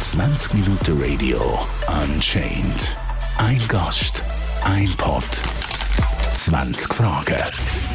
20 Minuten Radio Unchained. Ein Gast, ein Pod, 20 Fragen.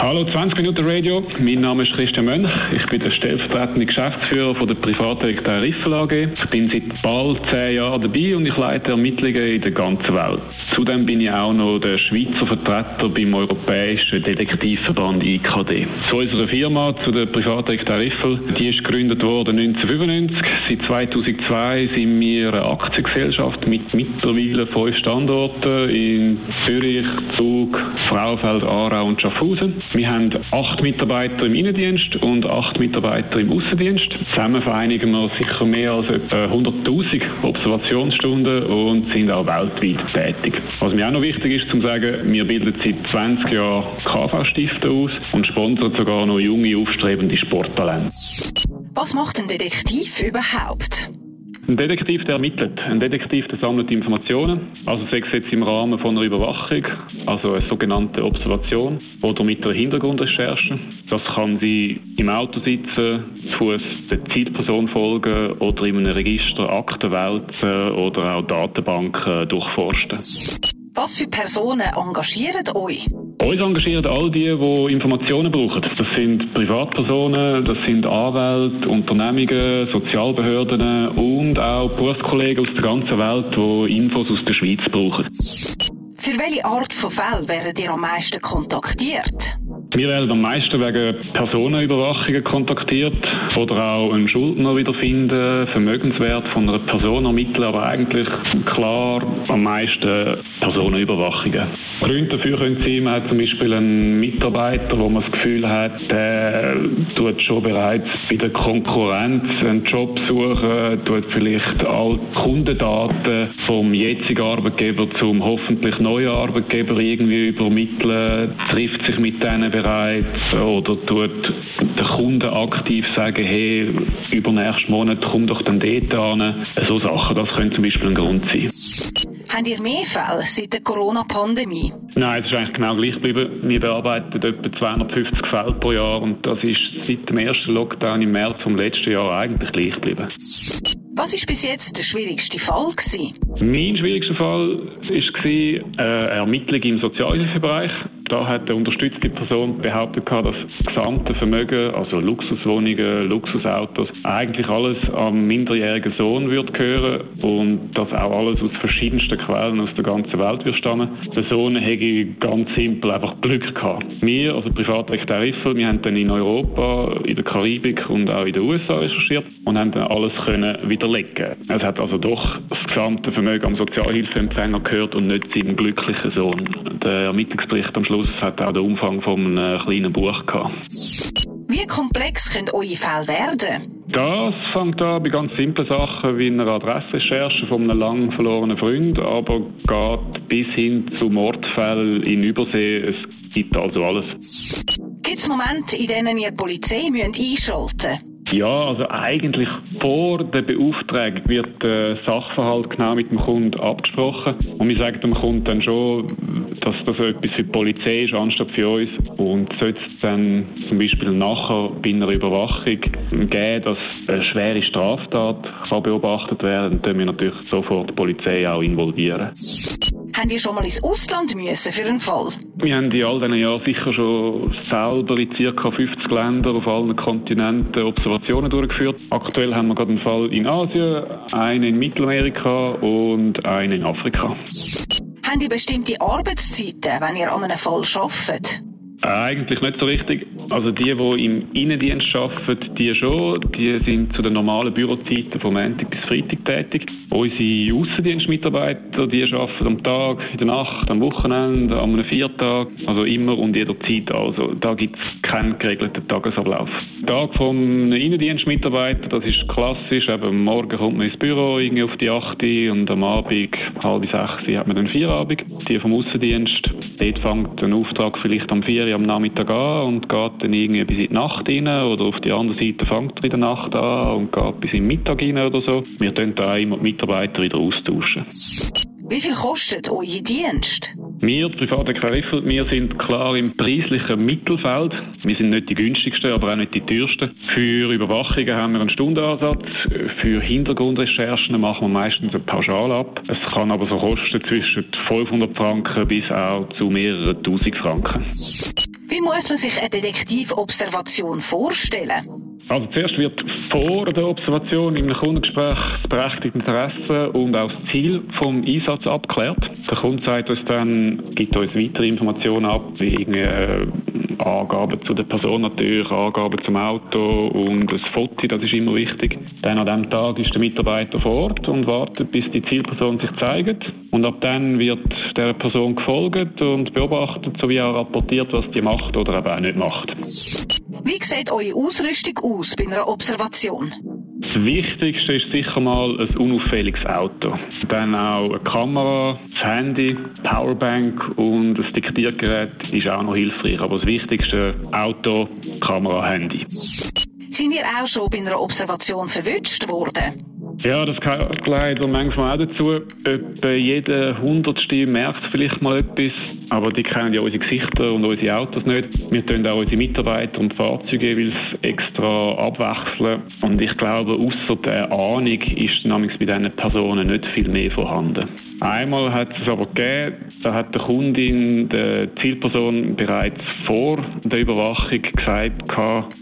Hallo, 20 Minuten Radio. Mein Name ist Christian Mönch. Ich bin der stellvertretende Geschäftsführer von der Privatdetektiv Riffel AG. Ich bin seit bald zehn Jahren dabei und ich leite Ermittlungen in der ganzen Welt. Zudem bin ich auch noch der Schweizer Vertreter beim Europäischen Detektivverband IKD. Zu unserer Firma, zu der Privatdetektiv Riffel, die ist gegründet worden 1995. Seit 2002 sind wir eine Aktiengesellschaft mit mittlerweile fünf Standorten in Zürich, Zug, Frauenfeld, Aarau und Schaffhausen. Wir haben acht Mitarbeiter im Innendienst und acht Mitarbeiter im Außendienst. Zusammen vereinigen wir sicher mehr als etwa 100.000 Observationsstunden und sind auch weltweit tätig. Was mir auch noch wichtig ist zu sagen, wir bilden seit 20 Jahren KV-Stifter aus und sponsern sogar noch junge, aufstrebende Sporttalente. Was macht ein Detektiv überhaupt? Ein Detektiv, der ermittelt. Ein Detektiv, der sammelt Informationen. Also sei es jetzt im Rahmen von einer Überwachung, also eine sogenannte Observation oder mit einer Hintergrundrecherche. Das kann sie im Auto sitzen, zu Fuß der Zielperson folgen oder in einem Register Akten wälzen oder auch Datenbanken durchforsten. Was für Personen engagieren euch? Uns engagieren all die, die Informationen brauchen. Das sind Privatpersonen, das sind Anwälte, Unternehmungen, Sozialbehörden und auch Berufskollegen aus der ganzen Welt, die Infos aus der Schweiz brauchen. Für welche Art von Fällen werdet ihr am meisten kontaktiert? Wir werden am meisten wegen Personenüberwachungen kontaktiert oder auch einen Schuldner wiederfinden, Vermögenswert von einer Person ermitteln, aber eigentlich klar am meisten Personenüberwachungen. Gründe dafür können sein, man hat zum Beispiel einen Mitarbeiter, wo man das Gefühl hat, der tut schon bereits bei der Konkurrenz einen Job suchen, tut vielleicht alle Kundendaten vom jetzigen Arbeitgeber zum hoffentlich neuen Arbeitgeber irgendwie übermitteln, trifft sich mit denen bereits oder tut der Kunde aktiv sagen, hey, übernächsten Monat komm doch dann dort an. So Sachen, das könnte zum Beispiel ein Grund sein. Habt ihr mehr Fälle seit der Corona-Pandemie? Nein, es ist eigentlich genau gleich geblieben. Wir bearbeiten etwa 250 Fälle pro Jahr und das ist seit dem ersten Lockdown im März vom letzten Jahr eigentlich gleich geblieben. Was war bis jetzt der schwierigste Fall? Gewesen? Mein schwierigster Fall war äh, eine Ermittlung im Sozialhilfebereich. Da hat eine unterstützte Person behauptet, dass das gesamte Vermögen, also Luxuswohnungen, Luxusautos, eigentlich alles am minderjährigen Sohn wird gehören und das auch alles aus verschiedensten Quellen aus der ganzen Welt wird stammen. Der Sohn hätte ganz simpel einfach Glück gehabt. Wir, also Privatrechtler Riffel, wir haben dann in Europa, in der Karibik und auch in den USA recherchiert und haben dann alles können widerlegen. Es hat also doch das gesamte Vermögen am Sozialhilfeempfänger gehört und nicht seinem glücklichen Sohn. Der Ermittlungsbericht am Schluss Schluss hat auch den Umfang von einem kleinen Buch gehabt. Wie komplex können eure Fälle werden? Das fängt an bei ganz simplen Sachen wie einer Adressrecherche von einem lang verlorenen Freund, aber geht bis hin zu Mordfällen in Übersee. Es gibt also alles. Gibt es Momente, in denen ihr die Polizei einschalten müsst? Ja, also eigentlich vor der Beauftragung wird der Sachverhalt genau mit dem Kunden abgesprochen. Und wir sagen dem Kunden dann schon, dass das etwas für die Polizei ist, anstatt für uns. Und sollte es dann zum Beispiel nachher bei einer Überwachung geben, dass eine schwere Straftat kann beobachtet werden, dann wir natürlich sofort die Polizei auch involvieren. Haben ihr schon mal ins Ausland müssen für einen Fall? Wir haben in all diesen Jahren sicher schon selber in ca. 50 Ländern auf allen Kontinenten Observationen durchgeführt. Aktuell haben wir gerade einen Fall in Asien, einen in Mittelamerika und einen in Afrika. Haben ihr bestimmte Arbeitszeiten, wenn ihr an einem Fall arbeitet? Eigentlich nicht so richtig. Also die, die im Innendienst arbeiten, die schon. Die sind zu den normalen Bürozeiten von Montag bis Freitag tätig. Unsere Aussendienstmitarbeiter, die arbeiten am Tag, in der Nacht, am Wochenende, einem Viertag, also immer und jederzeit. Also da gibt es keinen geregelten Tagesablauf. Der Tag vom Innendienstmitarbeiter, das ist klassisch. Eben, morgen kommt man ins Büro, irgendwie auf die 8 und am Abend, halb sechs, hat man dann Feierabend. Die vom Aussendienst, dort fängt ein Auftrag vielleicht am 4 am Nachmittag an und geht dann irgendwie bis in die Nacht rein oder auf die andere Seite fängt er in der Nacht an und geht bis in den Mittag rein oder so. Wir tun da immer die Mitarbeiter wieder austauschen. Wie viel kostet euer Dienst? Wir, Privatdetektiv Riffel, wir sind klar im preislichen Mittelfeld. Wir sind nicht die günstigsten, aber auch nicht die teuersten. Für Überwachungen haben wir einen Stundenansatz. Für Hintergrundrecherchen machen wir meistens eine Pauschale ab. Es kann aber so kosten zwischen 500 Franken bis auch zu mehreren tausend Franken. Wie muss man sich eine Detektivobservation vorstellen? Also zuerst wird vor der Observation im Kundengespräch das berechtigte Interesse und auch das Ziel vom Einsatz abgeklärt. Der Kunde sagt uns dann, gibt uns weitere Informationen ab, wie irgendwie, Angaben zu der Person natürlich, Angaben zum Auto und das Foto, das ist immer wichtig. Dann an diesem Tag ist der Mitarbeiter vor Ort und wartet, bis die Zielperson sich zeigt. Und ab dann wird der Person gefolgt und beobachtet, sowie auch rapportiert, was die macht oder eben auch nicht macht. Wie sieht eure Ausrüstung aus bei einer Observation? Das Wichtigste ist sicher mal ein unauffälliges Auto. Dann auch eine Kamera, das Handy, Powerbank und das Diktiergerät ist auch noch hilfreich. Aber das Wichtigste Auto, Kamera, Handy. Sind ihr auch schon bei einer Observation verwünscht worden? Ja, das gehört manchmal auch dazu. Etwa jeder Hundertste merkt vielleicht mal etwas, aber die kennen ja unsere Gesichter und unsere Autos nicht. Wir tun auch unsere Mitarbeiter und Fahrzeuge jeweils extra abwechseln. Und ich glaube, außer der Ahnung ist nämlich bei diesen Personen nicht viel mehr vorhanden. Einmal hat es aber gegeben, da hat der Kundin der Zielperson bereits vor der Überwachung gesagt,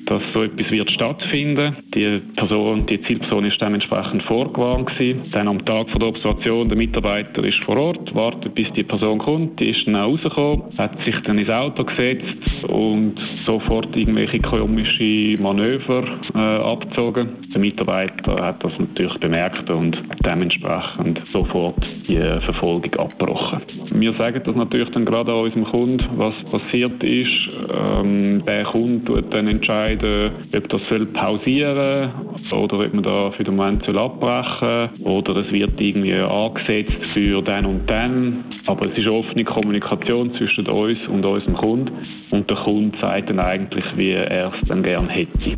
dass so etwas wird stattfinden. Die Person, die Zielperson ist dementsprechend vorgewarnt gewesen. Dann am Tag vor der Observation, der Mitarbeiter ist vor Ort, wartet, bis die Person kommt, die ist dann rausgekommen, hat sich dann ins Auto gesetzt und sofort irgendwelche komische Manöver äh, abgezogen. Der Mitarbeiter hat das natürlich bemerkt und dementsprechend sofort die Verfolgung abgebrochen. Wir sagen das natürlich dann gerade an unserem Kunden, was passiert ist. Ähm, der Kunde tut dann entscheiden, ob das soll pausieren oder ob man da für den Moment soll abbrechen oder es wird irgendwie angesetzt für den und den. Aber es ist offene Kommunikation zwischen uns und unserem Kunden und der Kunde sagt dann eigentlich, wie er es dann gerne hätte.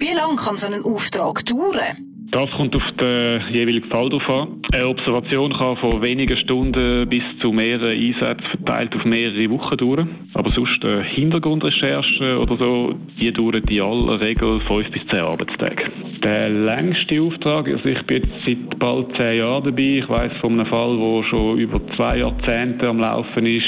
Wie lange kann so ein Auftrag dauern? Das kommt auf den jeweiligen Fall drauf an. Eine Observation kann von wenigen Stunden bis zu mehreren Einsätzen verteilt auf mehrere Wochen dauern. Aber sonst äh, Hintergrundrecherchen oder so, die dauern in aller Regel fünf bis zehn Arbeitstage. Der längste Auftrag, also ich bin jetzt seit bald zehn Jahren dabei. Ich weiß von einem Fall, der schon über zwei Jahrzehnte am Laufen ist.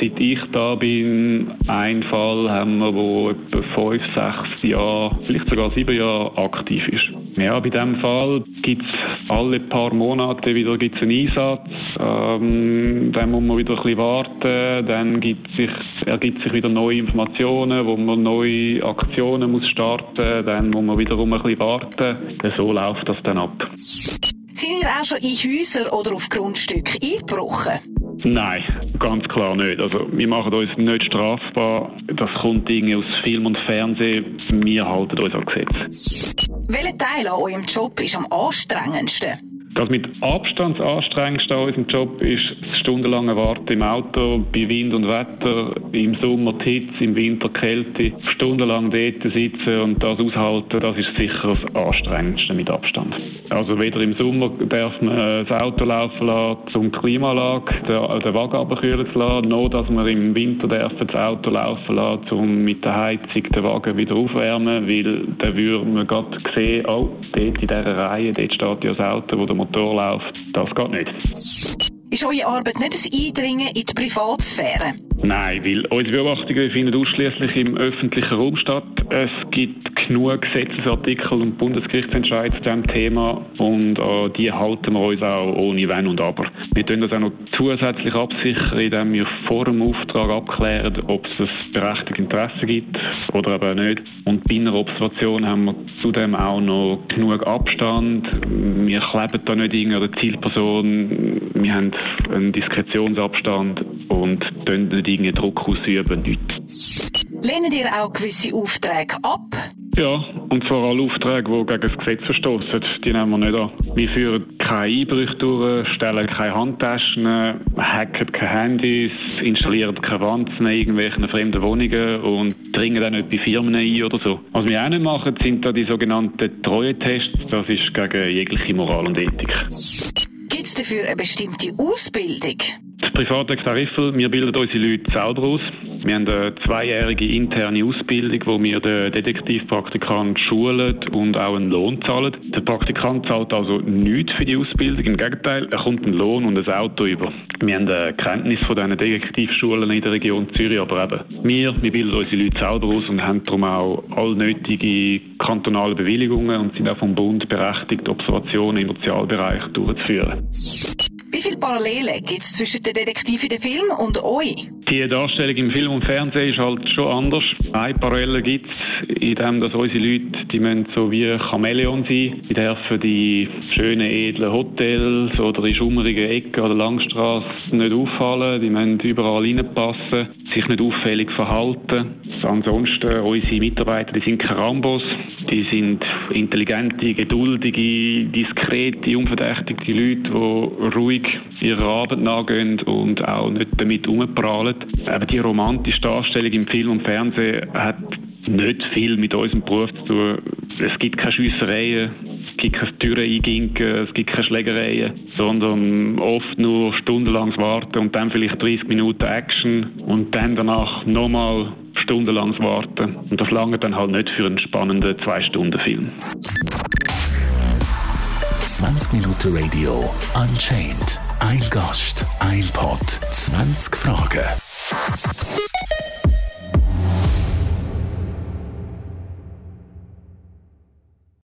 Seit ich da bin, ein Fall haben wir, der etwa fünf, sechs Jahre, vielleicht sogar sieben Jahre aktiv ist. Ja, bei diesem Fall gibt es alle paar Monate wieder gibt's einen Einsatz. Ähm, dann muss man wieder ein bisschen warten. Dann gibt sich, ergibt sich wieder neue Informationen, wo man neue Aktionen muss starten Dann muss man wiederum ein bisschen warten. So läuft das dann ab. Sind ihr auch schon in Häuser oder auf Grundstücke eingebrochen? Nein, ganz klar nicht. Also wir machen uns nicht strafbar. Das kommt irgendwie aus Film und Fernsehen. Wir halten uns an Gesetz. Welcher Teil an eurem Job ist am anstrengendsten? Das mit Abstand anstrengendste an unserem Job ist stundenlange Warten im Auto, bei Wind und Wetter, im Sommer die Hitze, im Winter die Kälte, stundenlang dort sitzen und das aushalten, das ist sicher das Anstrengendste mit Abstand. Also weder im Sommer darf man das Auto laufen lassen, um die Klimaanlage, den, den Wagen abkühlen zu lassen, noch dass man im Winter darf das Auto laufen lassen, um mit der Heizung den Wagen wieder aufwärmen, weil dann würde man gerade sehen, oh, dort in dieser Reihe, dort steht ja das Auto, wo der Motor läuft. Das geht nicht. Ist eure Arbeit nicht ein Eindringen in die Privatsphäre? Nein, weil unsere Beobachtungen finden ausschließlich im öffentlichen Raum statt. Es gibt genug Gesetzesartikel und Bundesgerichtsentscheid zu diesem Thema und an die halten wir uns auch ohne Wenn und Aber. Wir tun das auch noch zusätzlich absichern, indem wir vor dem Auftrag abklären, ob es ein berechtigtes Interesse gibt oder eben nicht. Und bei einer Observation haben wir zudem auch noch genug Abstand. Wir kleben da nicht irgendeine Zielperson. Wir haben einen Diskretionsabstand und tun nicht irgendeinen Druck ausüben, nichts. Lehnen ihr auch gewisse Aufträge ab? Ja, und zwar alle Aufträge, die gegen das Gesetz verstoßen, die nehmen wir nicht an. Wir führen keine Einbrüche durch, stellen keine Handtaschen, hacken keine Handys, installieren keine Wanzen in irgendwelchen fremden Wohnungen und dringen dann nicht bei Firmen ein oder so. Was wir auch nicht machen, sind da die sogenannten Treue-Tests. Das ist gegen jegliche Moral und Ethik. Gibt es dafür eine bestimmte Ausbildung? Die Privatdetektiv Riffel, wir bilden unsere Leute selber aus. Wir haben eine zweijährige interne Ausbildung, wo wir den Detektivpraktikant schulen und auch einen Lohn zahlen. Der Praktikant zahlt also nichts für die Ausbildung. Im Gegenteil, er kommt einen Lohn und ein Auto über. Wir haben eine Kenntnis von diesen Detektivschulen in der Region Zürich, aber eben, wir, wir bilden unsere Leute selber aus und haben darum auch all nötige kantonale Bewilligungen und sind auch vom Bund berechtigt, Observationen im Sozialbereich durchzuführen. Wie viele Parallelen gibt es zwischen den Detektiven in Film und euch? Die Darstellung im Film und Fernsehen ist halt schon anders. Eine Parallele gibt es, in dem, dass unsere Leute, die müssen so wie Chamäleon sein. Die dürfen die schönen, edlen Hotels oder in schummrigen Ecken oder Langstraßen nicht auffallen. Die müssen überall reinpassen, sich nicht auffällig verhalten. Ansonsten, unsere Mitarbeiter, die sind Karambos. Die sind intelligente, geduldige, diskrete, unverdächtige Leute, die ruhig ihrer Arbeit nachgehen und auch nicht damit umprallen. Aber die romantische Darstellung im Film und Fernsehen hat nicht viel mit unserem Beruf zu tun. Es gibt keine Schiessereien, es gibt keine Türen einginken, es gibt keine Schlägereien, sondern oft nur stundenlanges Warten und dann vielleicht 30 Minuten Action und dann danach nochmal stundenlanges Warten. Und das lange dann halt nicht für einen spannenden Zwei-Stunden-Film. 20 Minuten Radio Unchained. Ein Gast, ein Pod, 20 Fragen.